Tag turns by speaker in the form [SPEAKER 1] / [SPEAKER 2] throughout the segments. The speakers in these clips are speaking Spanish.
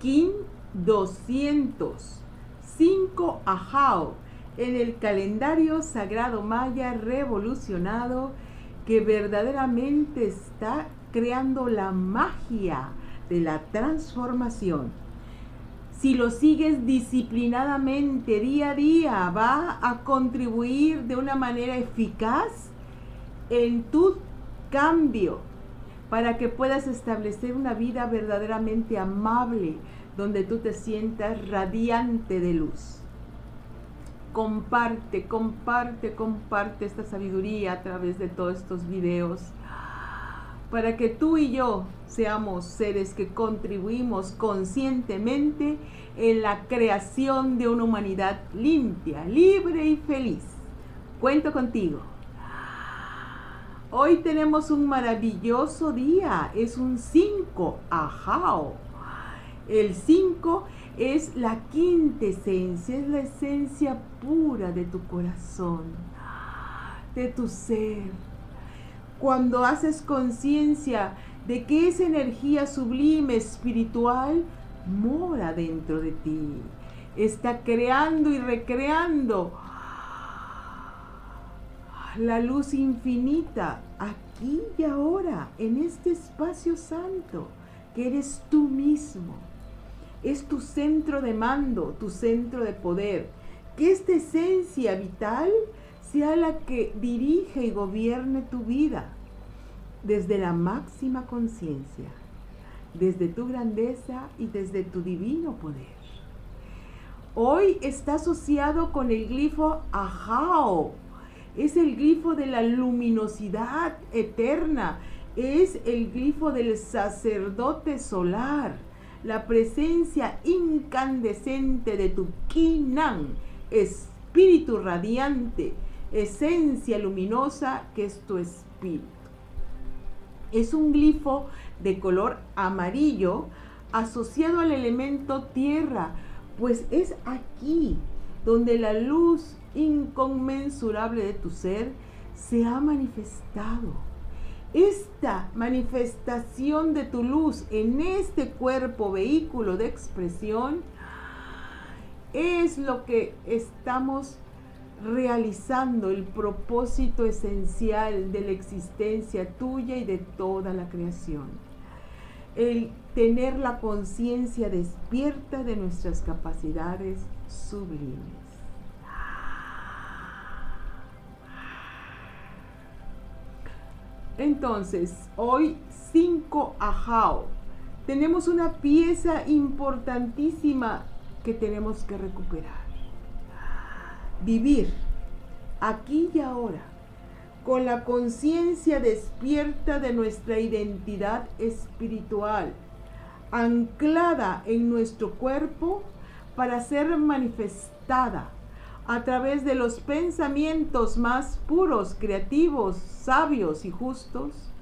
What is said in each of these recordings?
[SPEAKER 1] Kin 200, 5 Ajao, en el calendario sagrado maya revolucionado que verdaderamente está creando la magia de la transformación. Si lo sigues disciplinadamente día a día, va a contribuir de una manera eficaz en tu cambio para que puedas establecer una vida verdaderamente amable, donde tú te sientas radiante de luz. Comparte, comparte, comparte esta sabiduría a través de todos estos videos para que tú y yo seamos seres que contribuimos conscientemente en la creación de una humanidad limpia, libre y feliz. Cuento contigo. Hoy tenemos un maravilloso día, es un 5, ajao. El 5 es la quinta esencia, es la esencia pura de tu corazón, de tu ser. Cuando haces conciencia de que esa energía sublime espiritual mora dentro de ti, está creando y recreando la luz infinita aquí y ahora, en este espacio santo, que eres tú mismo. Es tu centro de mando, tu centro de poder. Que esta esencia vital sea la que dirige y gobierne tu vida desde la máxima conciencia, desde tu grandeza y desde tu divino poder. Hoy está asociado con el glifo Ajao, es el glifo de la luminosidad eterna, es el glifo del sacerdote solar, la presencia incandescente de tu Kinan, espíritu radiante, esencia luminosa que es tu espíritu. Es un glifo de color amarillo asociado al elemento tierra, pues es aquí donde la luz inconmensurable de tu ser se ha manifestado. Esta manifestación de tu luz en este cuerpo vehículo de expresión es lo que estamos realizando, el propósito esencial de la existencia tuya y de toda la creación. El tener la conciencia despierta de nuestras capacidades sublimes. Entonces, hoy 5 Ajao. Tenemos una pieza importantísima que tenemos que recuperar. Vivir aquí y ahora con la conciencia despierta de nuestra identidad espiritual, anclada en nuestro cuerpo para ser manifestada a través de los pensamientos más puros, creativos, sabios y justos,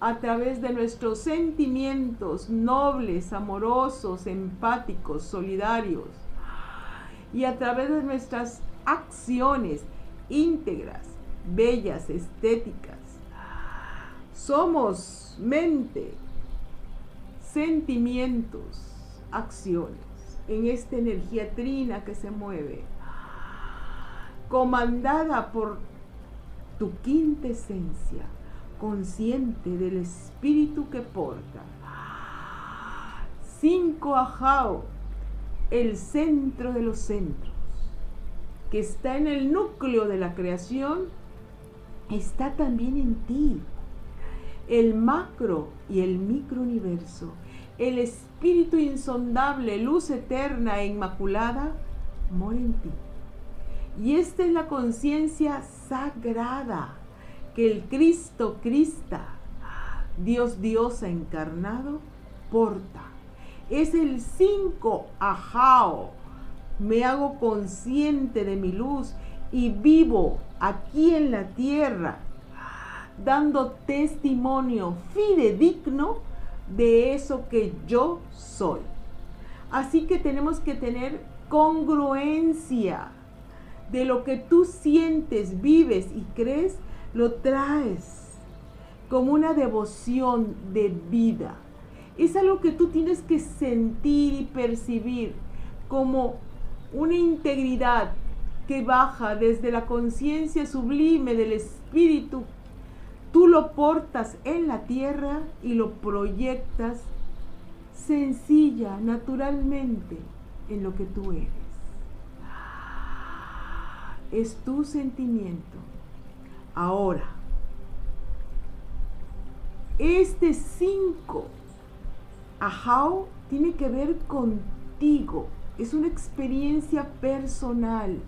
[SPEAKER 1] a través de nuestros sentimientos nobles, amorosos, empáticos, solidarios, y a través de nuestras acciones íntegras, bellas, estéticas. Somos mente, sentimientos, acciones, en esta energía trina que se mueve comandada por tu quinta esencia, consciente del espíritu que porta. Cinco ajao, el centro de los centros, que está en el núcleo de la creación, está también en ti. El macro y el microuniverso, el espíritu insondable, luz eterna e inmaculada, mora en ti. Y esta es la conciencia sagrada que el Cristo Crista, Dios Diosa encarnado, porta. Es el 5 ajao. Me hago consciente de mi luz y vivo aquí en la tierra, dando testimonio fidedigno de eso que yo soy. Así que tenemos que tener congruencia de lo que tú sientes, vives y crees, lo traes como una devoción de vida. Es algo que tú tienes que sentir y percibir como una integridad que baja desde la conciencia sublime del espíritu. Tú lo portas en la tierra y lo proyectas sencilla, naturalmente, en lo que tú eres. Es tu sentimiento. Ahora, este 5 Ajao tiene que ver contigo. Es una experiencia personal.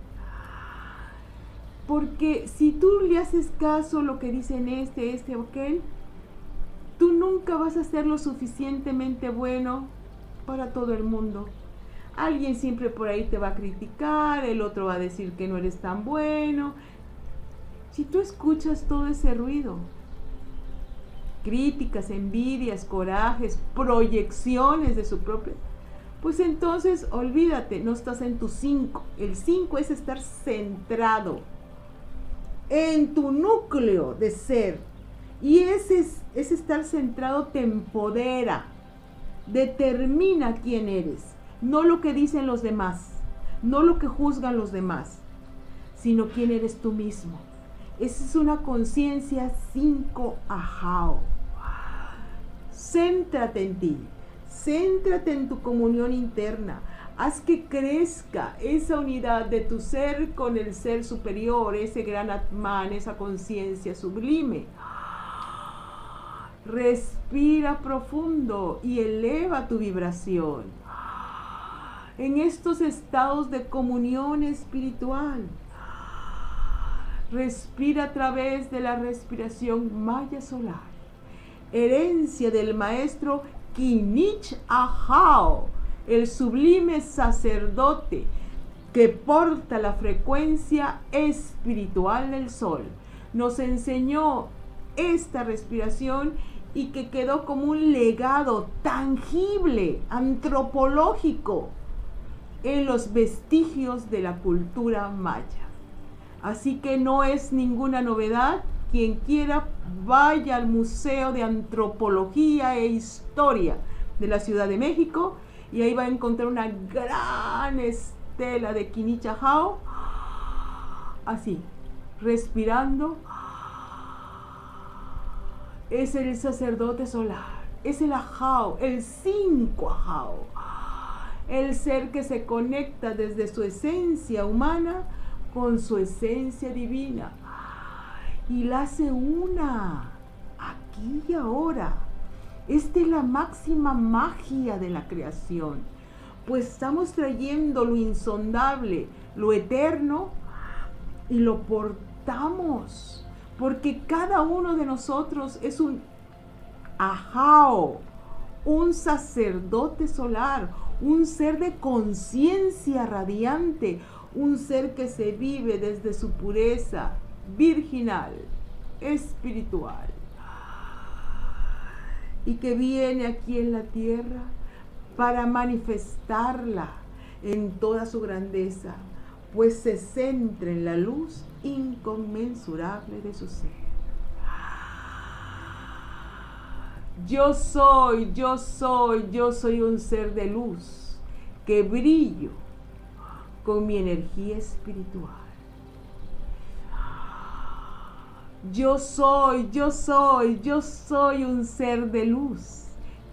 [SPEAKER 1] Porque si tú le haces caso a lo que dicen este, este o aquel, tú nunca vas a ser lo suficientemente bueno para todo el mundo. Alguien siempre por ahí te va a criticar, el otro va a decir que no eres tan bueno. Si tú escuchas todo ese ruido, críticas, envidias, corajes, proyecciones de su propia, pues entonces olvídate, no estás en tu 5. El 5 es estar centrado en tu núcleo de ser. Y ese, ese estar centrado te empodera, determina quién eres, no lo que dicen los demás, no lo que juzgan los demás, sino quién eres tú mismo. Esa es una conciencia 5 ajao. Céntrate en ti, céntrate en tu comunión interna. Haz que crezca esa unidad de tu ser con el ser superior, ese gran Atman, esa conciencia sublime. Respira profundo y eleva tu vibración en estos estados de comunión espiritual. Respira a través de la respiración maya solar, herencia del maestro Kinich Ahao, el sublime sacerdote que porta la frecuencia espiritual del sol. Nos enseñó esta respiración y que quedó como un legado tangible, antropológico, en los vestigios de la cultura maya. Así que no es ninguna novedad. Quien quiera vaya al Museo de Antropología e Historia de la Ciudad de México y ahí va a encontrar una gran estela de Kinichahao. Así, respirando. Es el sacerdote solar, es el Ajao, el cinco Ajao. El ser que se conecta desde su esencia humana con su esencia divina y la hace una, aquí y ahora. Es la máxima magia de la creación, pues estamos trayendo lo insondable, lo eterno, y lo portamos, porque cada uno de nosotros es un ajao, un sacerdote solar, un ser de conciencia radiante, un ser que se vive desde su pureza virginal, espiritual, y que viene aquí en la tierra para manifestarla en toda su grandeza, pues se centra en la luz inconmensurable de su ser. Yo soy, yo soy, yo soy un ser de luz que brillo con mi energía espiritual. Yo soy, yo soy, yo soy un ser de luz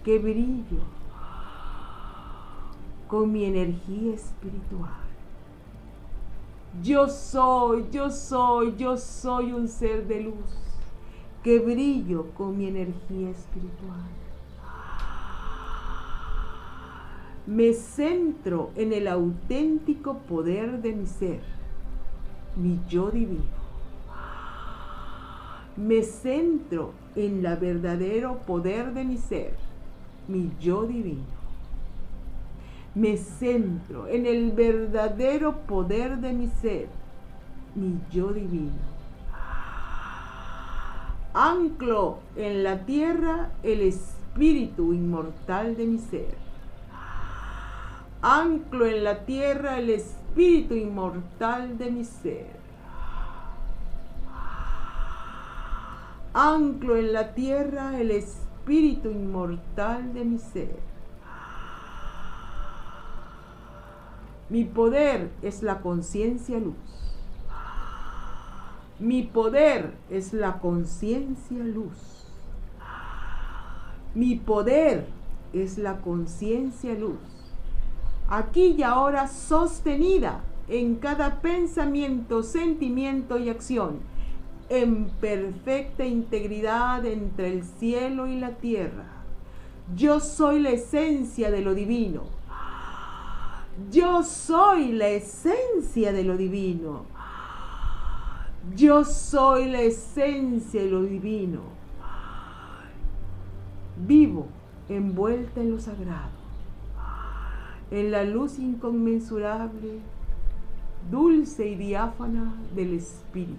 [SPEAKER 1] que brillo con mi energía espiritual. Yo soy, yo soy, yo soy un ser de luz que brillo con mi energía espiritual. me centro en el auténtico poder de mi ser, mi yo divino. Me centro en el verdadero poder de mi ser, mi yo divino. Me centro en el verdadero poder de mi ser, mi yo divino. Anclo en la tierra el espíritu inmortal de mi ser anclo en la tierra el espíritu inmortal de mi ser. Anclo en la tierra el espíritu inmortal de mi ser. Mi poder es la conciencia luz. Mi poder es la conciencia luz. Mi poder es la conciencia luz. Aquí y ahora sostenida en cada pensamiento, sentimiento y acción, en perfecta integridad entre el cielo y la tierra. Yo soy la esencia de lo divino. Yo soy la esencia de lo divino. Yo soy la esencia de lo divino. Vivo envuelta en lo sagrado, en la luz inconmensurable dulce y diáfana del Espíritu.